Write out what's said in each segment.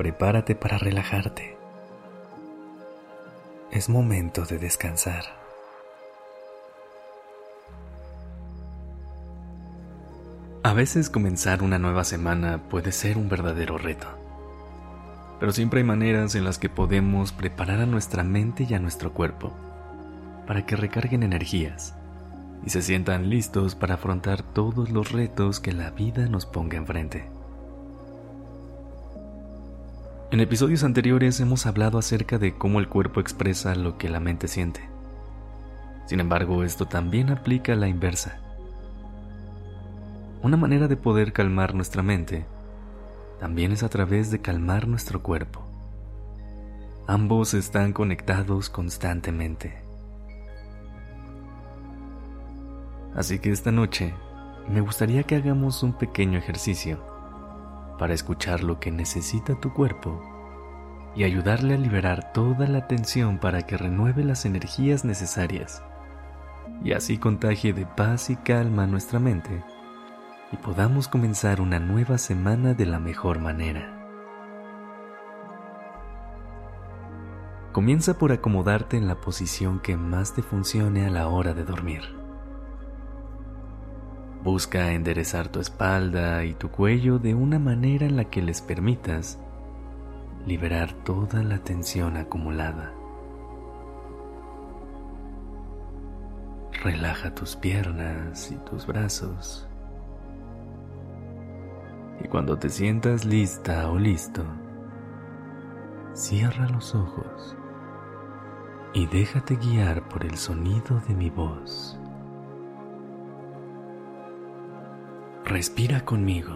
Prepárate para relajarte. Es momento de descansar. A veces comenzar una nueva semana puede ser un verdadero reto, pero siempre hay maneras en las que podemos preparar a nuestra mente y a nuestro cuerpo para que recarguen energías y se sientan listos para afrontar todos los retos que la vida nos ponga enfrente. En episodios anteriores hemos hablado acerca de cómo el cuerpo expresa lo que la mente siente. Sin embargo, esto también aplica a la inversa. Una manera de poder calmar nuestra mente también es a través de calmar nuestro cuerpo. Ambos están conectados constantemente. Así que esta noche me gustaría que hagamos un pequeño ejercicio para escuchar lo que necesita tu cuerpo y ayudarle a liberar toda la tensión para que renueve las energías necesarias y así contagie de paz y calma nuestra mente y podamos comenzar una nueva semana de la mejor manera. Comienza por acomodarte en la posición que más te funcione a la hora de dormir. Busca enderezar tu espalda y tu cuello de una manera en la que les permitas liberar toda la tensión acumulada. Relaja tus piernas y tus brazos. Y cuando te sientas lista o listo, cierra los ojos y déjate guiar por el sonido de mi voz. Respira conmigo.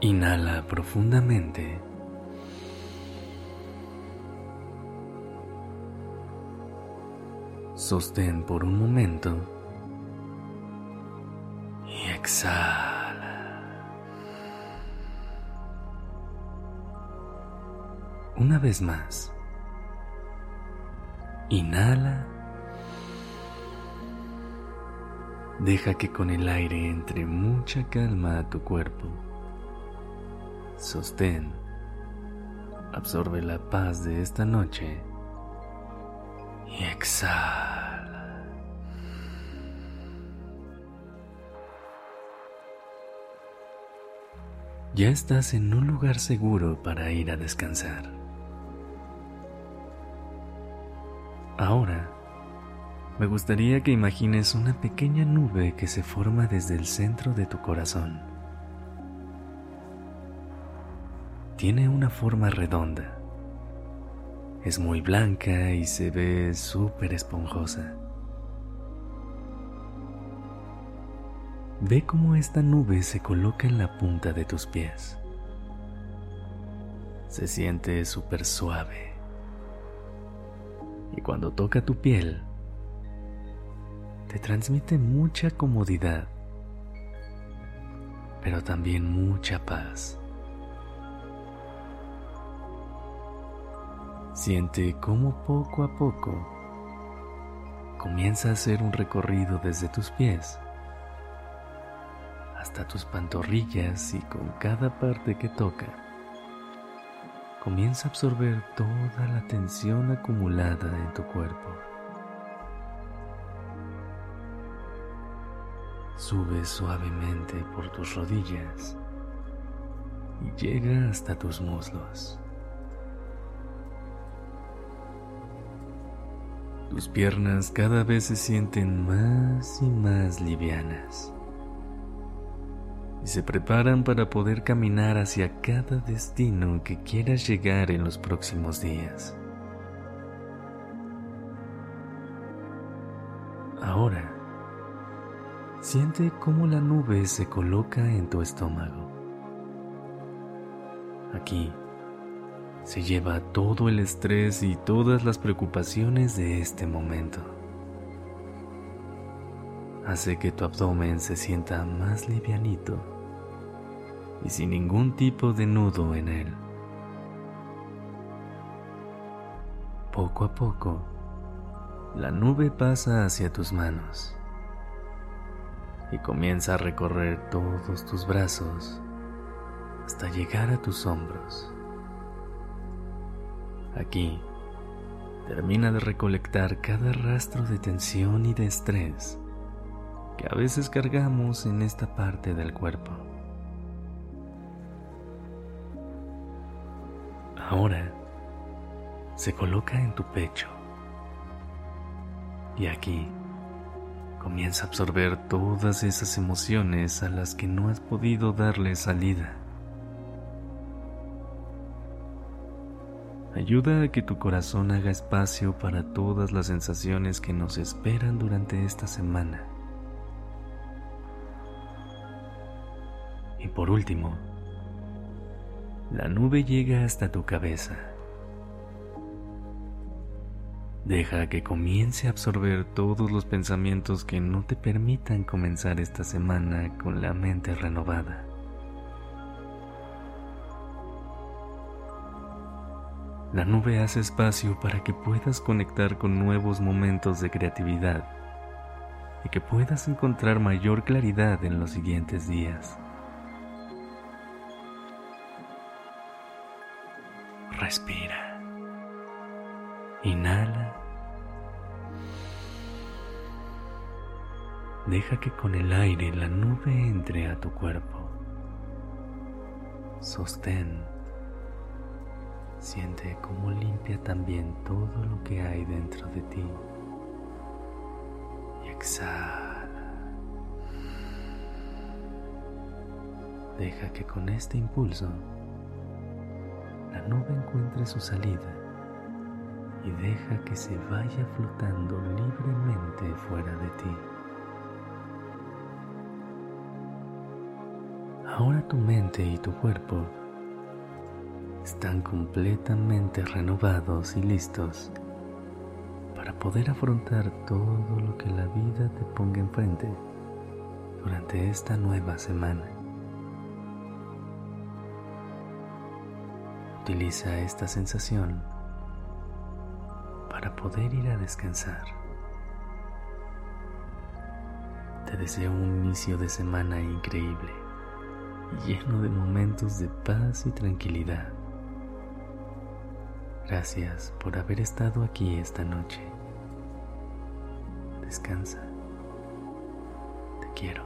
Inhala profundamente. Sostén por un momento y exhala. Una vez más. Inhala Deja que con el aire entre mucha calma a tu cuerpo. Sostén. Absorbe la paz de esta noche. Y exhala. Ya estás en un lugar seguro para ir a descansar. Ahora, me gustaría que imagines una pequeña nube que se forma desde el centro de tu corazón. Tiene una forma redonda. Es muy blanca y se ve súper esponjosa. Ve cómo esta nube se coloca en la punta de tus pies. Se siente súper suave. Y cuando toca tu piel, te transmite mucha comodidad, pero también mucha paz. Siente cómo poco a poco comienza a hacer un recorrido desde tus pies hasta tus pantorrillas y con cada parte que toca comienza a absorber toda la tensión acumulada en tu cuerpo. Sube suavemente por tus rodillas y llega hasta tus muslos. Tus piernas cada vez se sienten más y más livianas y se preparan para poder caminar hacia cada destino que quieras llegar en los próximos días. Ahora, Siente cómo la nube se coloca en tu estómago. Aquí, se lleva todo el estrés y todas las preocupaciones de este momento. Hace que tu abdomen se sienta más livianito y sin ningún tipo de nudo en él. Poco a poco, la nube pasa hacia tus manos y comienza a recorrer todos tus brazos hasta llegar a tus hombros. Aquí termina de recolectar cada rastro de tensión y de estrés que a veces cargamos en esta parte del cuerpo. Ahora se coloca en tu pecho y aquí comienza a absorber todas esas emociones a las que no has podido darle salida. Ayuda a que tu corazón haga espacio para todas las sensaciones que nos esperan durante esta semana. Y por último, la nube llega hasta tu cabeza. Deja que comience a absorber todos los pensamientos que no te permitan comenzar esta semana con la mente renovada. La nube hace espacio para que puedas conectar con nuevos momentos de creatividad y que puedas encontrar mayor claridad en los siguientes días. Respira. Inhala. Deja que con el aire la nube entre a tu cuerpo. Sostén Siente cómo limpia también todo lo que hay dentro de ti. Y exhala. Deja que con este impulso la nube encuentre su salida y deja que se vaya flotando libremente fuera de ti. Ahora tu mente y tu cuerpo están completamente renovados y listos para poder afrontar todo lo que la vida te ponga enfrente durante esta nueva semana. Utiliza esta sensación para poder ir a descansar. Te deseo un inicio de semana increíble, lleno de momentos de paz y tranquilidad. Gracias por haber estado aquí esta noche. Descansa. Te quiero.